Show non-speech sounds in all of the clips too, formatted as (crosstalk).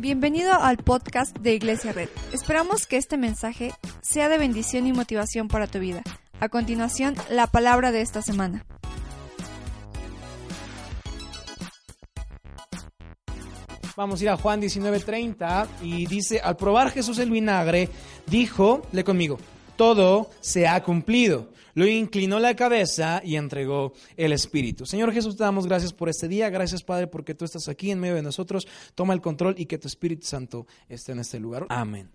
Bienvenido al podcast de Iglesia Red. Esperamos que este mensaje sea de bendición y motivación para tu vida. A continuación, la palabra de esta semana. Vamos a ir a Juan 19:30 y dice, al probar Jesús el vinagre, dijo, le conmigo, todo se ha cumplido. Lo inclinó la cabeza y entregó el Espíritu. Señor Jesús, te damos gracias por este día. Gracias, Padre, porque tú estás aquí en medio de nosotros. Toma el control y que tu Espíritu Santo esté en este lugar. Amén.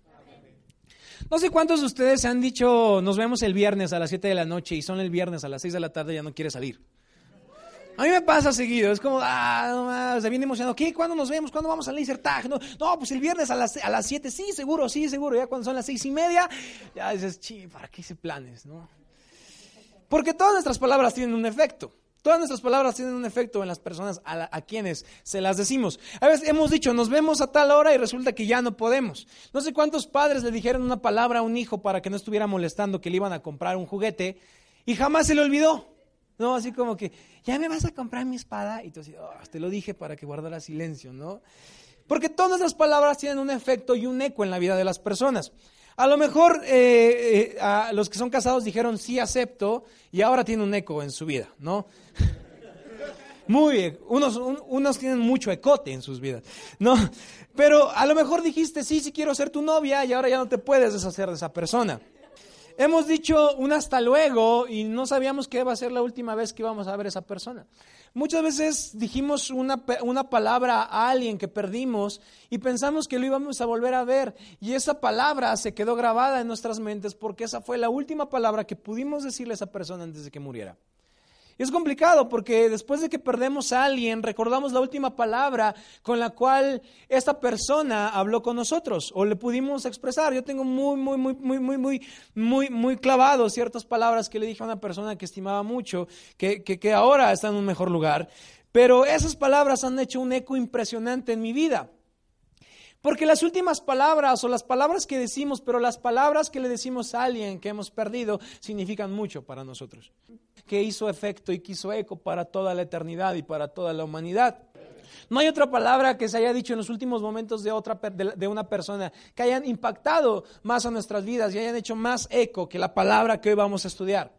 No sé cuántos de ustedes han dicho, nos vemos el viernes a las 7 de la noche y son el viernes a las 6 de la tarde ya no quiere salir. A mí me pasa seguido, es como, ah, no más, viene emocionado. ¿Qué? ¿Cuándo nos vemos? ¿Cuándo vamos al laser? No, no, pues el viernes a las, a las 7, sí, seguro, sí, seguro. Ya cuando son las seis y media, ya dices, chi, ¿para qué hice planes? ¿no? Porque todas nuestras palabras tienen un efecto. Todas nuestras palabras tienen un efecto en las personas a, quienes se las decimos. A veces hemos dicho, nos vemos a tal hora y resulta que ya no podemos. No sé cuántos padres le dijeron una palabra a un hijo para que no estuviera molestando que le iban a comprar un juguete y jamás se le olvidó. No, así como que, ya me vas a comprar mi espada. Y tú así, oh, te lo dije para que guardara silencio, ¿no? Porque todas nuestras palabras tienen un efecto y un eco en la vida de las personas. A lo mejor eh, eh, a los que son casados dijeron sí acepto y ahora tiene un eco en su vida, ¿no? (laughs) Muy, unos, unos tienen mucho ecote en sus vidas, ¿no? Pero a lo mejor dijiste sí, sí quiero ser tu novia y ahora ya no te puedes deshacer de esa persona. Hemos dicho un hasta luego y no sabíamos que iba a ser la última vez que íbamos a ver a esa persona. Muchas veces dijimos una, una, palabra a alguien que perdimos y pensamos que lo íbamos a volver a ver y esa palabra se quedó grabada en nuestras mentes porque esa fue la última palabra que pudimos decirle a esa persona antes de que muriera. Es complicado porque después de que perdemos a alguien, recordamos la última palabra con la cual esta persona habló con nosotros o le pudimos expresar. Yo tengo muy, muy, muy, muy, muy, muy, muy, muy clavado ciertas palabras que le dije a una persona que estimaba mucho, que, que, que ahora está en un mejor lugar. Pero esas palabras han hecho un eco impresionante en mi vida. Porque las últimas palabras o las palabras que decimos, pero las palabras que le decimos a alguien que hemos perdido, significan mucho para nosotros. Que hizo efecto y quiso eco para toda la eternidad y para toda la humanidad. No hay otra palabra que se haya dicho en los últimos momentos de, otra, de una persona que hayan impactado más a nuestras vidas y hayan hecho más eco que la palabra que hoy vamos a estudiar.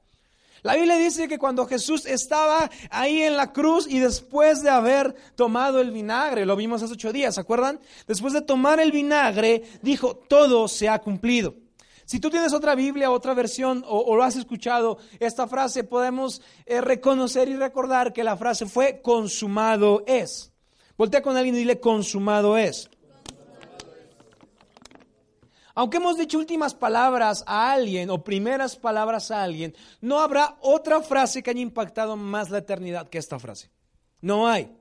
La Biblia dice que cuando Jesús estaba ahí en la cruz y después de haber tomado el vinagre, lo vimos hace ocho días, ¿se acuerdan? Después de tomar el vinagre, dijo, todo se ha cumplido. Si tú tienes otra Biblia, otra versión, o, lo has escuchado, esta frase podemos eh, reconocer y recordar que la frase fue consumado es. Voltea con alguien y dile consumado es. Aunque hemos dicho últimas palabras a alguien o primeras palabras a alguien, no habrá otra frase que haya impactado más la eternidad que esta frase. No hay.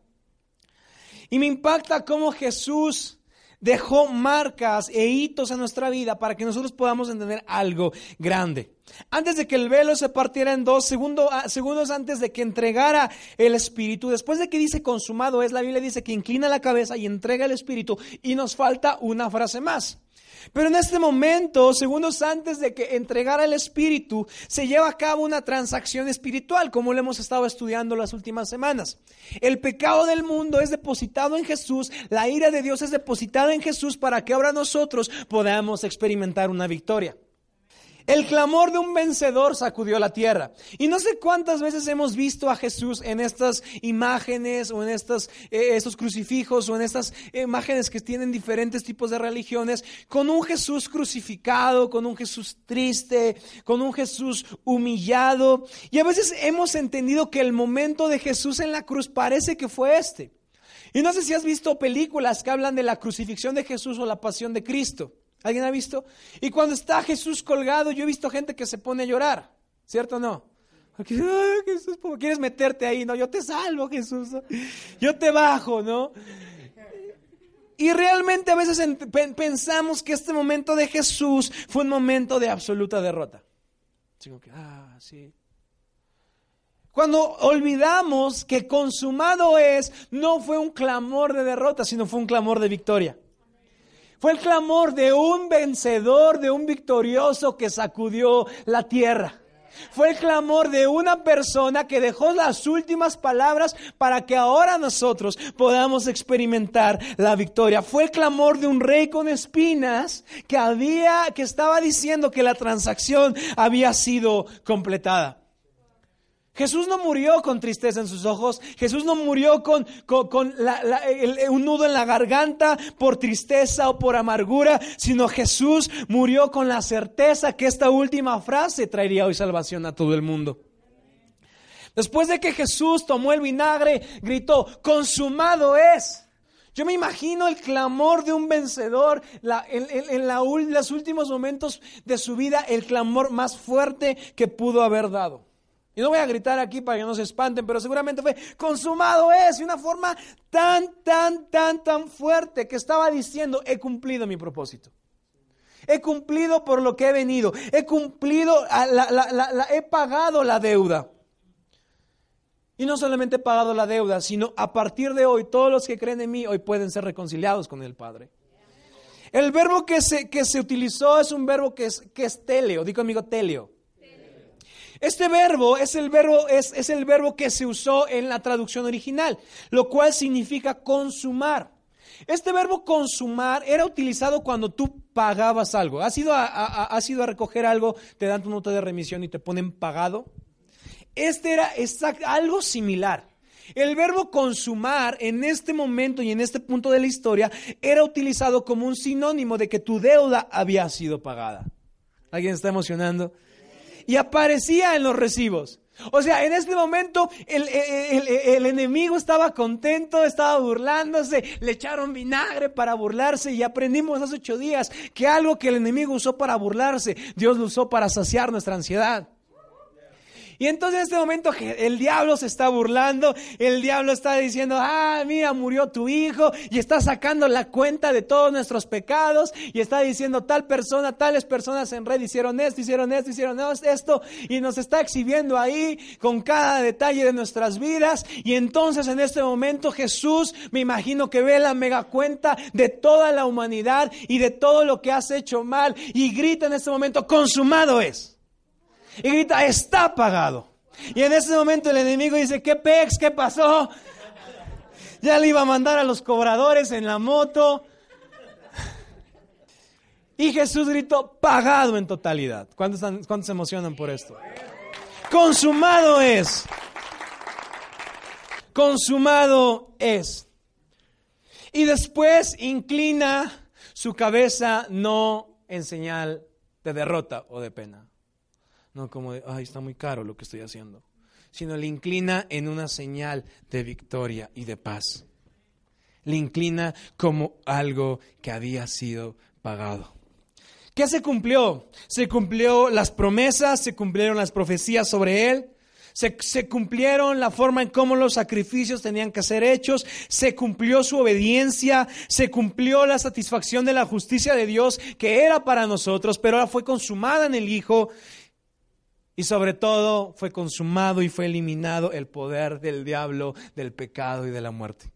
Y me impacta cómo Jesús dejó marcas e hitos en nuestra vida para que nosotros podamos entender algo grande. Antes de que el velo se partiera en dos, ah, segundos antes de que entregara el Espíritu, después de que dice consumado es, la Biblia dice que inclina la cabeza y entrega el Espíritu y nos falta una frase más. Pero en este momento, segundos antes de que entregara el Espíritu, se lleva a cabo una transacción espiritual, como lo hemos estado estudiando las últimas semanas. El pecado del mundo es depositado en Jesús, la ira de Dios es depositada en Jesús para que ahora nosotros podamos experimentar una victoria. El clamor de un vencedor sacudió la tierra. Y no sé cuántas veces hemos visto a Jesús en estas imágenes o en estos, eh, estos crucifijos o en estas imágenes que tienen diferentes tipos de religiones, con un Jesús crucificado, con un Jesús triste, con un Jesús humillado. Y a veces hemos entendido que el momento de Jesús en la cruz parece que fue este. Y no sé si has visto películas que hablan de la crucifixión de Jesús o la pasión de Cristo. ¿Alguien ha visto? Y cuando está Jesús colgado, yo he visto gente que se pone a llorar, ¿cierto o no? Porque, Jesús, ¿cómo quieres meterte ahí? No, yo te salvo, Jesús. Yo te bajo, ¿no? Y realmente a veces pensamos que este momento de Jesús fue un momento de absoluta derrota. ah, sí. Cuando olvidamos que consumado es, no fue un clamor de derrota, sino fue un clamor de victoria. Fue el clamor de un vencedor, de un victorioso que sacudió la tierra. Fue el clamor de una persona que dejó las últimas palabras para que ahora nosotros podamos experimentar la victoria. Fue el clamor de un rey con espinas que había, que estaba diciendo que la transacción había sido completada. Jesús no murió con tristeza en sus ojos, Jesús no murió con, un nudo en la garganta por tristeza o por amargura, sino Jesús murió con la certeza que esta última frase traería hoy salvación a todo el mundo. Después de que Jesús tomó el vinagre, gritó, consumado es. Yo me imagino el clamor de un vencedor en, en los últimos momentos de su vida, el clamor más fuerte que pudo haber dado. Y no voy a gritar aquí para que no se espanten, pero seguramente fue consumado es, de una forma tan, tan, tan, tan fuerte que estaba diciendo, he cumplido mi propósito. He cumplido por lo que he venido. He cumplido, he pagado la deuda. Y no solamente he pagado la deuda, sino a partir de hoy, todos los que creen en mí hoy pueden ser reconciliados con el Padre. El verbo que se, que se utilizó es un verbo que es, que es teleo. Digo conmigo teleo. Este verbo es el verbo, es, es el verbo que se usó en la traducción original, lo cual significa consumar. Este verbo consumar era utilizado cuando tú pagabas algo. ¿Has ido a, a recoger algo, te dan tu nota de remisión y te ponen pagado? Este era algo similar. El verbo consumar en este momento y en este punto de la historia era utilizado como un sinónimo de que tu deuda había sido pagada. ¿Alguien está emocionando? Y aparecía en los recibos. O sea, en este momento el, el, enemigo estaba contento, estaba burlándose, le echaron vinagre para burlarse y aprendimos hace ocho días que algo que el enemigo usó para burlarse, Dios lo usó para saciar nuestra ansiedad. Y entonces en este momento el diablo se está burlando, el diablo está diciendo, ah, mira, murió tu hijo, y está sacando la cuenta de todos nuestros pecados, y está diciendo, tal persona, tales personas en red hicieron esto, hicieron esto, hicieron esto, y nos está exhibiendo ahí con cada detalle de nuestras vidas. Y entonces en este momento Jesús, me imagino que ve la mega cuenta de toda la humanidad y de todo lo que has hecho mal, y grita en este momento, consumado es y grita, está pagado. Y en ese momento el enemigo dice, ¿qué pex? ¿Qué pasó? Ya le iba a mandar a los cobradores en la moto. Y Jesús gritó, pagado en totalidad. ¿Cuántos, ¿Cuántos se emocionan por esto? Consumado es. Consumado es. Y después inclina su cabeza no en señal de derrota o de pena no como de, ay, está muy caro lo que estoy haciendo, sino le inclina en una señal de victoria y de paz. Le inclina como algo que había sido pagado. ¿Qué se cumplió? Se cumplió las promesas, se cumplieron las profecías sobre él, se, se, cumplieron la forma en cómo los sacrificios tenían que ser hechos, se cumplió su obediencia, se cumplió la satisfacción de la justicia de Dios que era para nosotros, pero ahora fue consumada en el Hijo y sobre todo fue consumado y fue eliminado el poder del diablo, del pecado y de la muerte.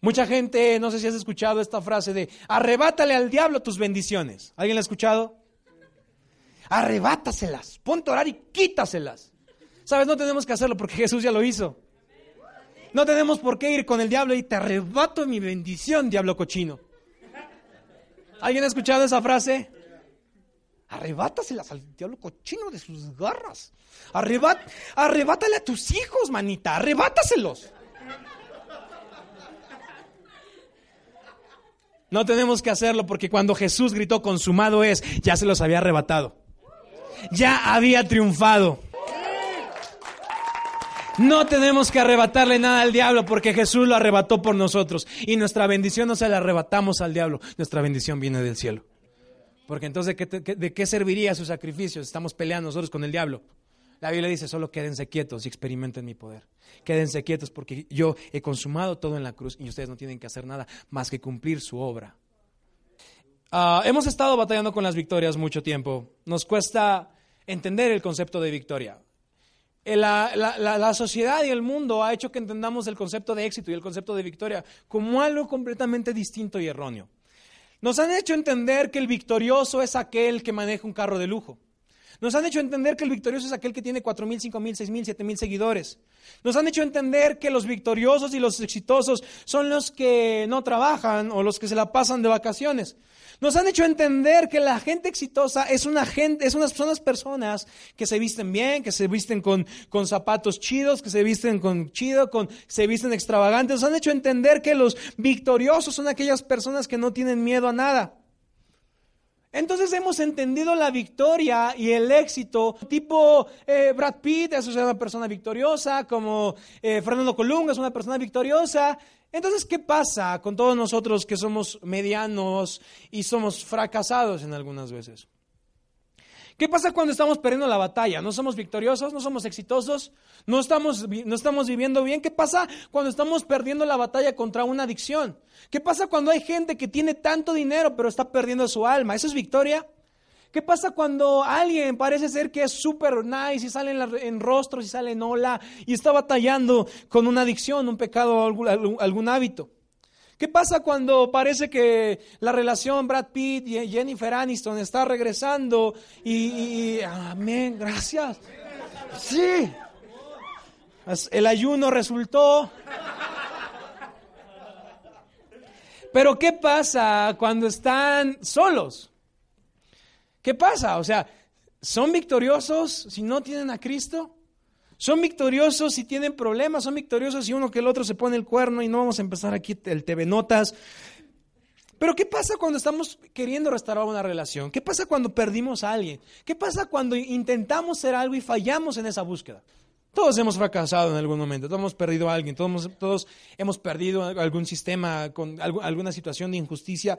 Mucha gente, no sé si has escuchado esta frase de, arrebátale al diablo tus bendiciones. ¿Alguien la ha escuchado? Arrebátaselas, ponte a orar y quítaselas. Sabes, no tenemos que hacerlo porque (laughs) Jesús ya lo hizo. No tenemos por qué ir con el diablo y te arrebato mi bendición, diablo cochino. ¿Alguien ha escuchado esa frase? Arrebátaselas al diablo cochino de sus garras. Arrebátale a tus hijos, manita. Arrebátaselos. No tenemos que hacerlo porque cuando Jesús gritó consumado es, ya se los había arrebatado. Ya había triunfado. No tenemos que arrebatarle nada al diablo porque Jesús lo arrebató por nosotros. Y nuestra bendición no se la arrebatamos al diablo. Nuestra bendición viene del cielo. Porque entonces, ¿de qué, serviría su sacrificio? Estamos peleando nosotros con el diablo. La Biblia dice, solo quédense quietos y experimenten mi poder. Quédense quietos porque yo he consumado todo en la cruz y ustedes no tienen que hacer nada más que cumplir su obra. Ah, hemos estado batallando con las victorias mucho tiempo. Nos cuesta entender el concepto de victoria. Eh, la, la, sociedad y el mundo ha hecho que entendamos el concepto de éxito y el concepto de victoria como algo completamente distinto y erróneo. Nos han hecho entender que el victorioso es aquel que maneja un carro de lujo. Nos han hecho entender que el victorioso es aquel que tiene cuatro mil, cinco mil, seis mil, siete mil seguidores. Nos han hecho entender que los victoriosos y los exitosos son los que no trabajan o los que se la pasan de vacaciones. Nos han hecho entender que la gente exitosa es una gente, es unas, son personas que se visten bien, que se visten con, con zapatos chidos, que se visten con chido, con, se visten extravagantes. Nos han hecho entender que los victoriosos son aquellas personas que no tienen miedo a nada. Entonces hemos entendido la victoria y el éxito, tipo eh, Brad Pitt es una persona victoriosa, como eh, Fernando Colunga es una persona victoriosa. Entonces, ¿qué pasa con todos nosotros que somos medianos y somos fracasados en algunas veces? ¿Qué pasa cuando estamos perdiendo la batalla? ¿No somos victoriosos? ¿No somos exitosos? ¿No estamos, ¿No estamos viviendo bien? ¿Qué pasa cuando estamos perdiendo la batalla contra una adicción? ¿Qué pasa cuando hay gente que tiene tanto dinero pero está perdiendo su alma? ¿Eso es victoria? ¿Qué pasa cuando alguien parece ser que es súper nice y sale en, rostros y sale en hola y está batallando con una adicción, un pecado, algún, algún hábito? ¿Qué pasa cuando parece que la relación Brad Pitt y Jennifer Aniston está regresando y, amén, gracias. Sí. El ayuno resultó. Pero ¿qué pasa cuando están solos? ¿Qué pasa? O sea, ¿son victoriosos si no tienen a Cristo? Son victoriosos si tienen problemas, son victoriosos si uno que el otro se pone el cuerno y no vamos a empezar aquí el TV Notas. Pero ¿qué pasa cuando estamos queriendo restaurar una relación? ¿Qué pasa cuando perdimos a alguien? ¿Qué pasa cuando intentamos ser algo y fallamos en esa búsqueda? Todos hemos fracasado en algún momento, todos hemos perdido a alguien, todos, todos hemos perdido algún sistema, con alguna situación de injusticia.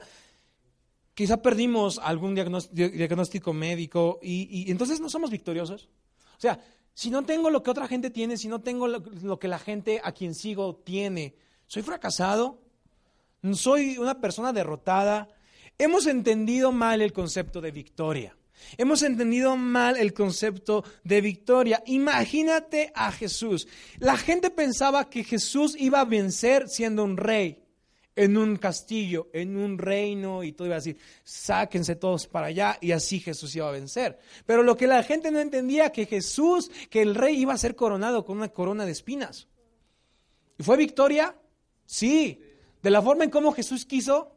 Quizá perdimos algún diagnóstico médico y, entonces no somos victoriosos. O sea, si no tengo lo que otra gente tiene, si no tengo lo, que la gente a quien sigo tiene, ¿soy fracasado? ¿Soy una persona derrotada? Hemos entendido mal el concepto de victoria. Hemos entendido mal el concepto de victoria. Imagínate a Jesús. La gente pensaba que Jesús iba a vencer siendo un rey en un castillo, en un reino, y todo iba a decir, sáquense todos para allá, y así Jesús iba a vencer. Pero lo que la gente no entendía, que Jesús, que el rey iba a ser coronado con una corona de espinas. ¿Y fue victoria? Sí. ¿De la forma en cómo Jesús quiso?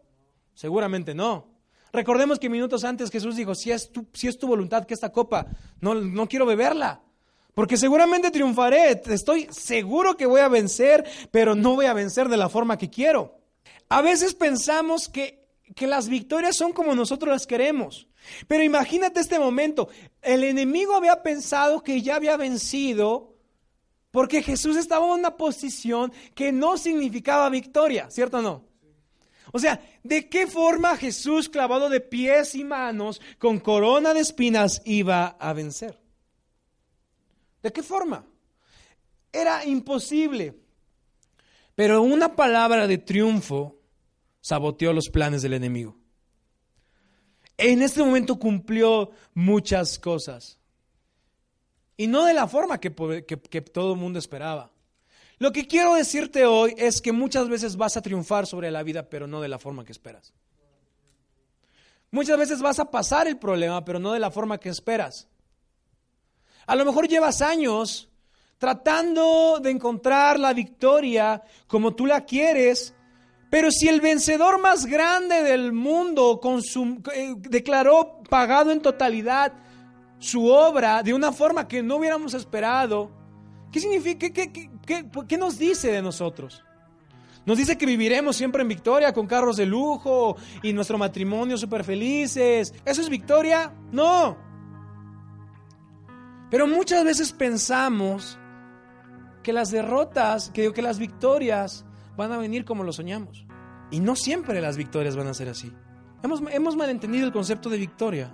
Seguramente no. Recordemos que minutos antes Jesús dijo, si es tu, si es tu voluntad que esta copa, no, no quiero beberla. Porque seguramente triunfaré, estoy seguro que voy a vencer, pero no voy a vencer de la forma que quiero. A veces pensamos que, que las victorias son como nosotros las queremos. Pero imagínate este momento. El enemigo había pensado que ya había vencido porque Jesús estaba en una posición que no significaba victoria, ¿cierto o no? O sea, ¿de qué forma Jesús clavado de pies y manos con corona de espinas iba a vencer? ¿De qué forma? Era imposible. Pero una palabra de triunfo saboteó los planes del enemigo. En este momento cumplió muchas cosas. Y no de la forma que, todo el mundo esperaba. Lo que quiero decirte hoy es que muchas veces vas a triunfar sobre la vida, pero no de la forma que esperas. Muchas veces vas a pasar el problema, pero no de la forma que esperas. A lo mejor llevas años tratando de encontrar la victoria como tú la quieres, pero si el vencedor más grande del mundo eh, declaró pagado en totalidad su obra de una forma que no hubiéramos esperado, ¿qué significa? ¿Qué, nos dice de nosotros? Nos dice que viviremos siempre en victoria con carros de lujo y nuestro matrimonio súper felices. ¿Eso es victoria? No. Pero muchas veces pensamos que las derrotas, que, que las victorias van a venir como lo soñamos. Y no siempre las victorias van a ser así. Hemos, hemos malentendido el concepto de victoria.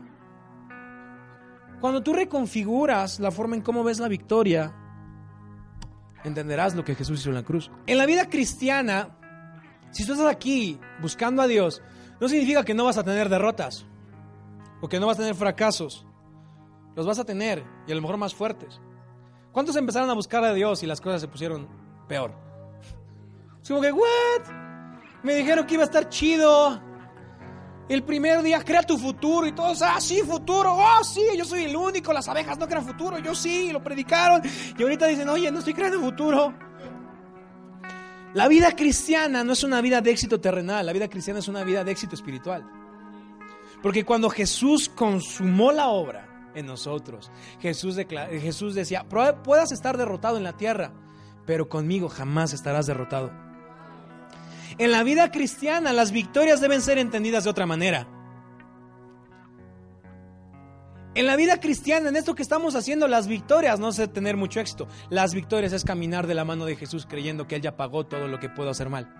Cuando tú reconfiguras la forma en cómo ves la victoria, entenderás lo que Jesús hizo en la cruz. En la vida cristiana, si tú estás aquí buscando a Dios, no significa que no vas a tener derrotas o que no vas a tener fracasos. Los vas a tener y a lo mejor más fuertes. ¿Cuántos empezaron a buscar a Dios y las cosas se pusieron peor? Es como que, ¿what? Me dijeron que iba a estar chido. El primer día crea tu futuro y todos, ah, sí, futuro, oh, sí, yo soy el único, las abejas no crean futuro, yo sí, lo predicaron. Y ahorita dicen, oye, no estoy creando futuro. La vida cristiana no es una vida de éxito terrenal, la vida cristiana es una vida de éxito espiritual. Porque cuando Jesús consumó la obra nosotros, Jesús, Jesús decía, puedas estar derrotado en la tierra, pero conmigo jamás estarás derrotado. En la vida cristiana las victorias deben ser entendidas de otra manera. En la vida cristiana, en esto que estamos haciendo, las victorias no es tener mucho éxito. Las victorias es caminar de la mano de Jesús creyendo que Él ya pagó todo lo que puedo hacer mal.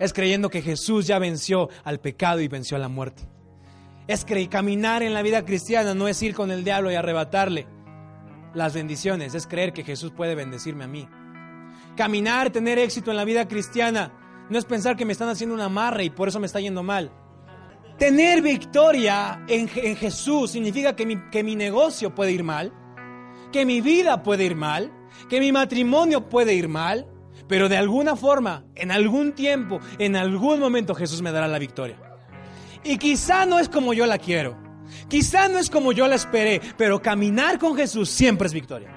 Es creyendo que Jesús ya venció al pecado y venció a la muerte. Es que caminar en la vida cristiana no es ir con el diablo y arrebatarle las bendiciones, es creer que Jesús puede bendecirme a mí. Caminar, tener éxito en la vida cristiana no es pensar que me están haciendo una amarre y por eso me está yendo mal. Tener victoria en, Jesús significa que mi, que mi negocio puede ir mal, que mi vida puede ir mal, que mi matrimonio puede ir mal, pero de alguna forma, en algún tiempo, en algún momento Jesús me dará la victoria. Y quizá no es como yo la quiero, quizá no es como yo la esperé, pero caminar con Jesús siempre es victoria.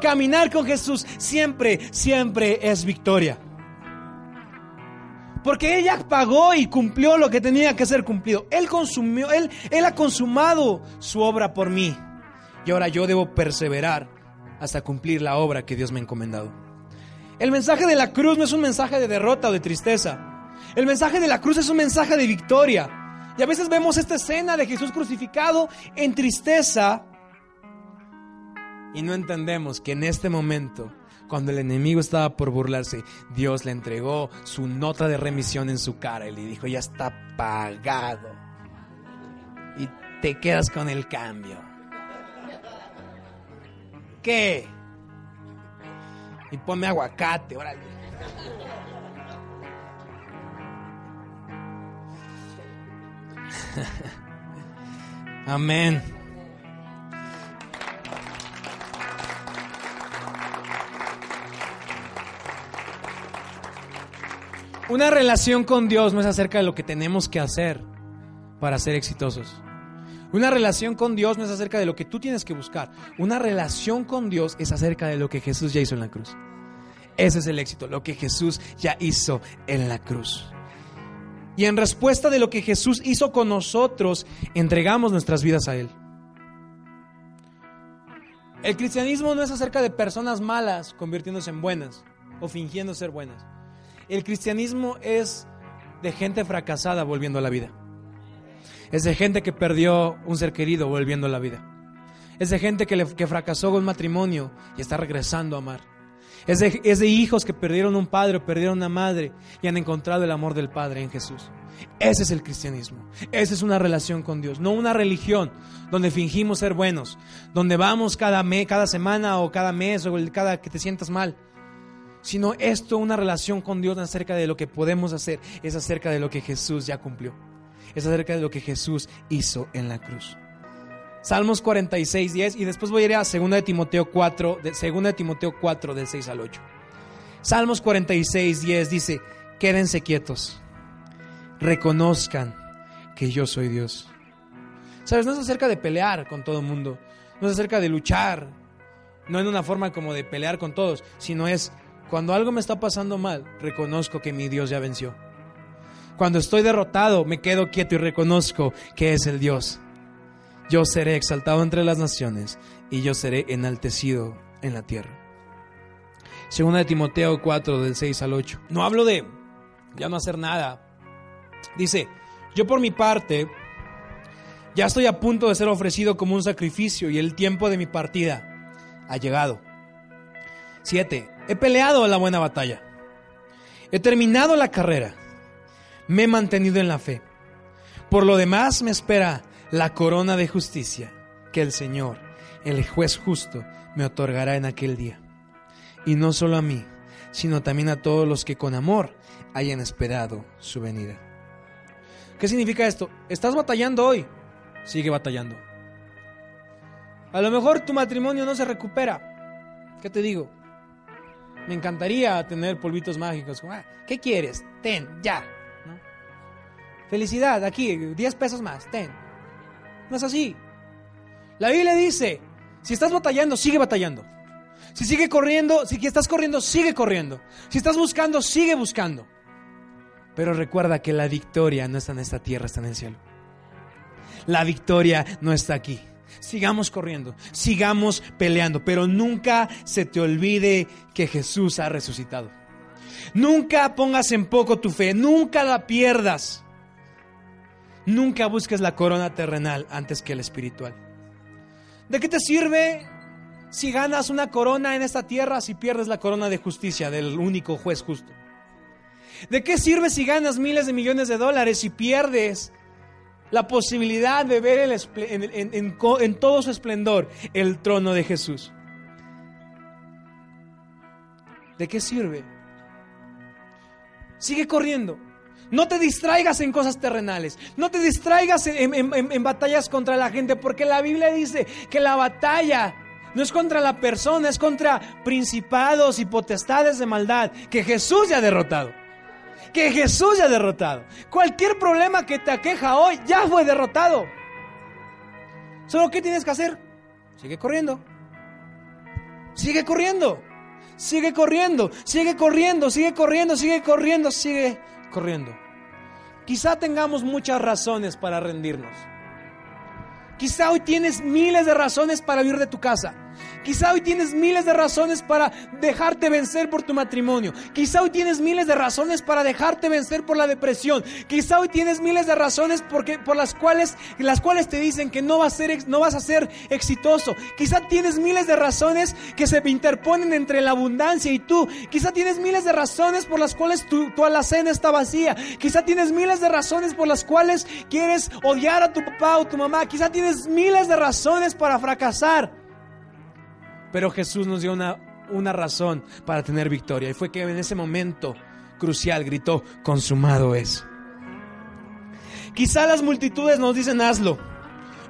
Caminar con Jesús siempre, siempre es victoria. Porque ella pagó y cumplió lo que tenía que ser cumplido. Él consumió, él, él ha consumado su obra por mí. Y ahora yo debo perseverar hasta cumplir la obra que Dios me ha encomendado. El mensaje de la cruz no es un mensaje de derrota o de tristeza. El mensaje de la cruz es un mensaje de victoria. Y a veces vemos esta escena de Jesús crucificado en tristeza y no entendemos que en este momento cuando el enemigo estaba por burlarse, Dios le entregó su nota de remisión en su cara y le dijo, ya está pagado. Y te quedas con el cambio. ¿Qué? Y ponme aguacate, órale. (laughs) Amén. Una relación con Dios no es acerca de lo que tenemos que hacer para ser exitosos. Una relación con Dios no es acerca de lo que tú tienes que buscar. Una relación con Dios es acerca de lo que Jesús ya hizo en la cruz. Ese es el éxito, lo que Jesús ya hizo en la cruz. Y en respuesta de lo que Jesús hizo con nosotros, entregamos nuestras vidas a Él. El cristianismo no es acerca de personas malas convirtiéndose en buenas o fingiendo ser buenas. El cristianismo es de gente fracasada volviendo a la vida. Es de gente que perdió un ser querido volviendo a la vida. Es de gente que, que fracasó con matrimonio y está regresando a amar. Es de, hijos que perdieron un padre o perdieron una madre y han encontrado el amor del Padre en Jesús. Ese es el cristianismo. Esa es una relación con Dios, no una religión donde fingimos ser buenos, donde vamos cada, cada semana o cada mes o cada que te sientas mal sino esto, una relación con Dios acerca de lo que podemos hacer, es acerca de lo que Jesús ya cumplió, es acerca de lo que Jesús hizo en la cruz. Salmos 46, 10 y después voy a ir a 2 de Timoteo 4, de 2 de Timoteo 4 del 6 al 8. Salmos 46, 10 dice, quédense quietos, reconozcan que yo soy Dios. Sabes, no es acerca de pelear con todo el mundo, no es acerca de luchar, no en una forma como de pelear con todos, sino es cuando algo me está pasando mal, reconozco que mi Dios ya venció. Cuando estoy derrotado, me quedo quieto y reconozco que es el Dios. Yo seré exaltado entre las naciones y yo seré enaltecido en la tierra. Segunda de Timoteo 4 del 6 al 8. No hablo de ya no hacer nada. Dice, yo por mi parte ya estoy a punto de ser ofrecido como un sacrificio y el tiempo de mi partida ha llegado. 7. He peleado la buena batalla. He terminado la carrera. Me he mantenido en la fe. Por lo demás me espera la corona de justicia que el Señor, el juez justo, me otorgará en aquel día. Y no solo a mí, sino también a todos los que con amor hayan esperado su venida. ¿Qué significa esto? ¿Estás batallando hoy? Sigue batallando. A lo mejor tu matrimonio no se recupera. ¿Qué te digo? Me encantaría tener polvitos mágicos. Ah, ¿Qué quieres? Ten, ya. Felicidad, aquí, 10 pesos más, ten. No es así. La Biblia dice, si estás batallando, sigue batallando. Si sigue corriendo, si estás corriendo, sigue corriendo. Si estás buscando, sigue buscando. Pero recuerda que la victoria no está en esta tierra, está en el cielo. La victoria no está aquí. Sigamos corriendo, sigamos peleando, pero nunca se te olvide que Jesús ha resucitado. Nunca pongas en poco tu fe, nunca la pierdas. Nunca busques la corona terrenal antes que la espiritual. ¿De qué te sirve si ganas una corona en esta tierra si pierdes la corona de justicia del único juez justo? ¿De qué sirve si ganas miles de millones de dólares y pierdes la posibilidad de ver en, todo su esplendor el trono de Jesús? ¿De qué sirve? Sigue corriendo. No te distraigas en cosas terrenales. No te distraigas en, batallas contra la gente, porque la Biblia dice que la batalla no es contra la persona, es contra principados y potestades de maldad que Jesús ya ha derrotado que Jesús ya ha derrotado. Cualquier problema que te aqueja hoy ya fue derrotado. Solo ¿qué tienes que hacer? Sigue corriendo. Sigue corriendo. Sigue corriendo, sigue corriendo, sigue corriendo, sigue corriendo, sigue corriendo. Quizá tengamos muchas razones para rendirnos. Quizá hoy tienes miles de razones para huir de tu casa. Quizá hoy tienes miles de razones para dejarte vencer por tu matrimonio. Quizá hoy tienes miles de razones para dejarte vencer por la depresión. Quizá hoy tienes miles de razones porque, por las cuales, las cuales te dicen que no vas, a ser, no vas a ser exitoso. Quizá tienes miles de razones que se interponen entre la abundancia y tú. Quizá tienes miles de razones por las cuales tu, tu alacena está vacía. Quizá tienes miles de razones por las cuales quieres odiar a tu papá o tu mamá. Quizá tienes miles de razones para fracasar. Pero Jesús nos dio una, una razón para tener victoria. Y fue que en ese momento crucial gritó, consumado es. Quizá las multitudes nos dicen, hazlo.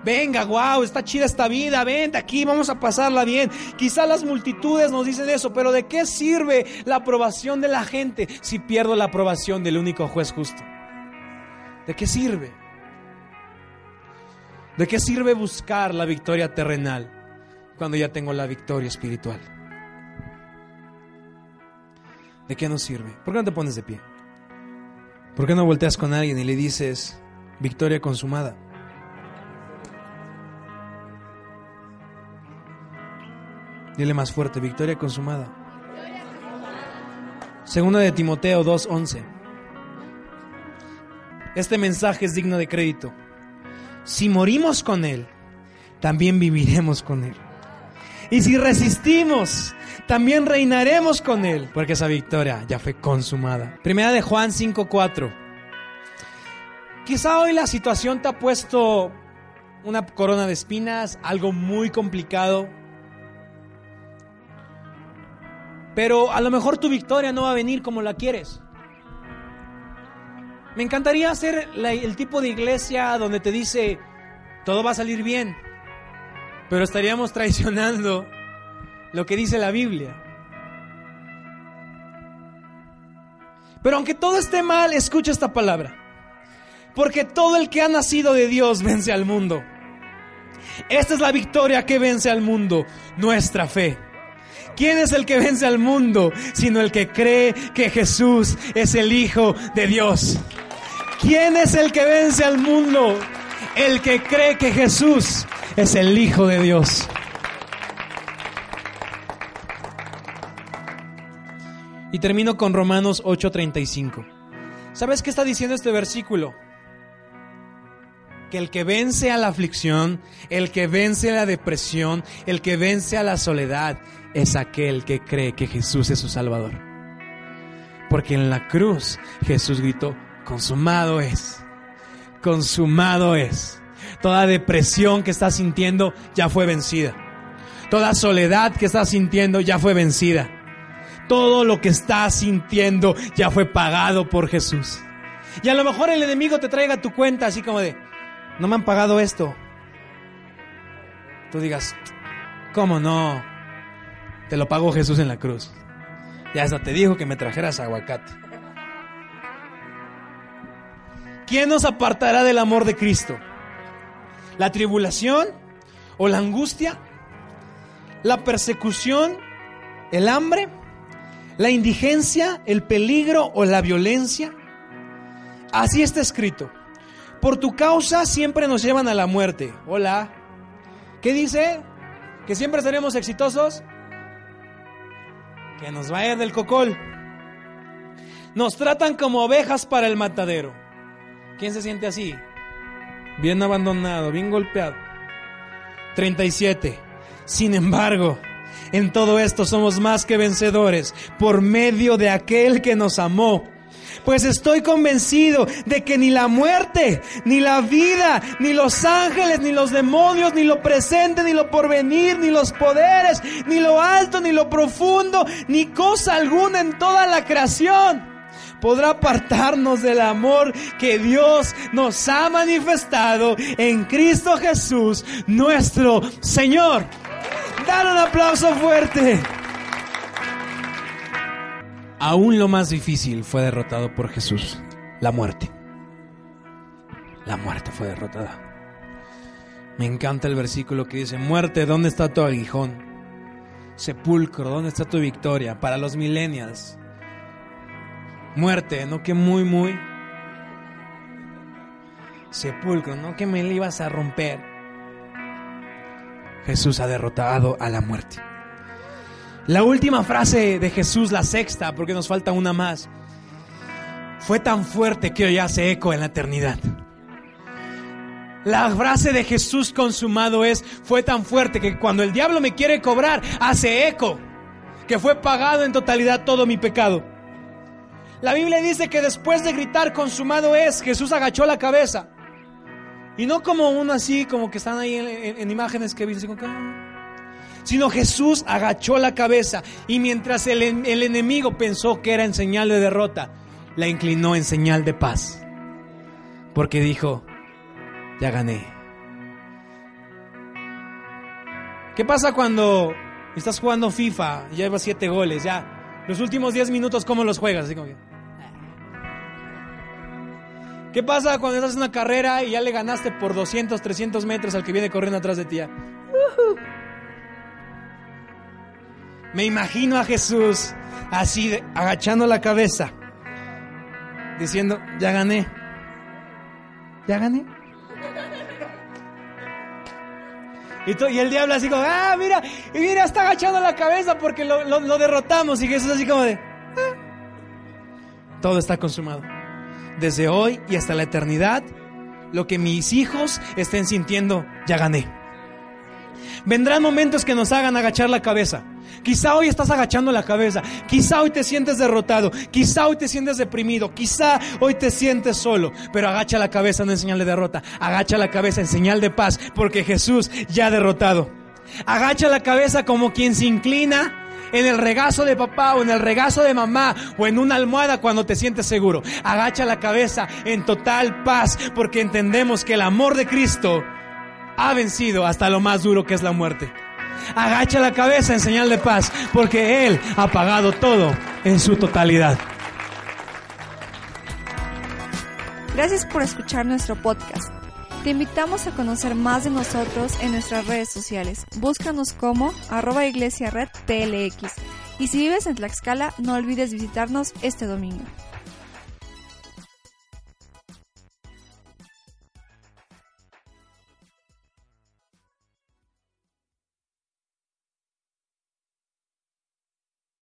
Venga, wow, está chida esta vida, vente aquí, vamos a pasarla bien. Quizá las multitudes nos dicen eso, pero ¿de qué sirve la aprobación de la gente si pierdo la aprobación del único juez justo? ¿De qué sirve? ¿De qué sirve buscar la victoria terrenal cuando ya tengo la victoria espiritual? ¿De qué nos sirve? ¿Por qué no te pones de pie? ¿Por qué no volteas con alguien y le dices victoria consumada? Dile más fuerte, victoria consumada. Segunda de Timoteo 2:11. Este mensaje es digno de crédito. Si morimos con Él, también viviremos con Él. Y si resistimos, también reinaremos con Él, porque esa victoria ya fue consumada. Primera de Juan 5:4. Quizá hoy la situación te ha puesto una corona de espinas, algo muy complicado. Pero a lo mejor tu victoria no va a venir como la quieres. Me encantaría ser el tipo de iglesia donde te dice, todo va a salir bien, pero estaríamos traicionando lo que dice la Biblia. Pero aunque todo esté mal, escucha esta palabra. Porque todo el que ha nacido de Dios vence al mundo. Esta es la victoria que vence al mundo, nuestra fe. ¿Quién es el que vence al mundo sino el que cree que Jesús es el Hijo de Dios? ¿Quién es el que vence al mundo? El que cree que Jesús es el Hijo de Dios. Y termino con Romanos 8:35. ¿Sabes qué está diciendo este versículo? Que el que vence a la aflicción, el que vence a la depresión, el que vence a la soledad, es aquel que cree que Jesús es su Salvador. Porque en la cruz Jesús gritó, consumado es, consumado es. Toda depresión que estás sintiendo ya fue vencida. Toda soledad que estás sintiendo ya fue vencida. Todo lo que estás sintiendo ya fue pagado por Jesús. Y a lo mejor el enemigo te traiga tu cuenta así como de, no me han pagado esto. Tú digas, ¿cómo no? Te lo pagó Jesús en la cruz. Y hasta te dijo que me trajeras aguacate. ¿quién nos apartará del amor de Cristo? ¿La tribulación o la angustia? ¿La persecución? ¿El hambre? ¿La indigencia? ¿El peligro o la violencia? Así está escrito. Por tu causa siempre nos llevan a la muerte. Hola. ¿Qué dice? ¿Que siempre seremos exitosos? Que nos vaya del cocol. Nos tratan como ovejas para el matadero. ¿Quién se siente así? Bien abandonado, bien golpeado. 37. Sin embargo, en todo esto somos más que vencedores por medio de aquel que nos amó. Pues estoy convencido de que ni la muerte, ni la vida, ni los ángeles, ni los demonios, ni lo presente, ni lo porvenir, ni los poderes, ni lo alto, ni lo profundo, ni cosa alguna en toda la creación podrá apartarnos del amor que Dios nos ha manifestado en Cristo Jesús, nuestro Señor. Dar un aplauso fuerte. Aún lo más difícil fue derrotado por Jesús, la muerte. La muerte fue derrotada. Me encanta el versículo que dice, muerte, ¿dónde está tu aguijón? Sepulcro, ¿dónde está tu victoria? Para los millennials. Muerte, no que muy, muy. Sepulcro, no que me le ibas a romper. Jesús ha derrotado a la muerte. La última frase de Jesús, la sexta, porque nos falta una más, fue tan fuerte que hoy hace eco en la eternidad. La frase de Jesús consumado es, fue tan fuerte que cuando el diablo me quiere cobrar, hace eco, que fue pagado en totalidad todo mi pecado. La Biblia dice que después de gritar consumado es, Jesús agachó la cabeza. Y no como uno así, como que están ahí en, imágenes que viste, sino Jesús agachó la cabeza y mientras el, el enemigo pensó que era en señal de derrota, la inclinó en señal de paz. Porque dijo, ya gané. ¿Qué pasa cuando estás jugando FIFA y llevas siete goles? Ya, los últimos diez minutos, ¿cómo los juegas? Así como ¿Qué pasa cuando estás en una carrera y ya le ganaste por 200, 300 metros al que viene corriendo atrás de ti? Me imagino a Jesús así, agachando la cabeza, diciendo, ya gané, ya gané. Y, y el diablo así como, ah, mira, y mira, está agachando la cabeza porque lo, derrotamos. Y Jesús así como de, ah". todo está consumado. Desde hoy y hasta la eternidad, lo que mis hijos estén sintiendo, ya gané. Vendrán momentos que nos hagan agachar la cabeza. Quizá hoy estás agachando la cabeza, quizá hoy te sientes derrotado, quizá hoy te sientes deprimido, quizá hoy te sientes solo, pero agacha la cabeza no en señal de derrota, agacha la cabeza en señal de paz, porque Jesús ya ha derrotado. Agacha la cabeza como quien se inclina en el regazo de papá o en el regazo de mamá o en una almohada cuando te sientes seguro. Agacha la cabeza en total paz porque entendemos que el amor de Cristo ha vencido hasta lo más duro que es la muerte. Agacha la cabeza en señal de paz, porque Él ha pagado todo en su totalidad. Gracias por escuchar nuestro podcast. Te invitamos a conocer más de nosotros en nuestras redes sociales. Búscanos como arroba iglesia red PLX. Y si vives en Tlaxcala, no olvides visitarnos este domingo.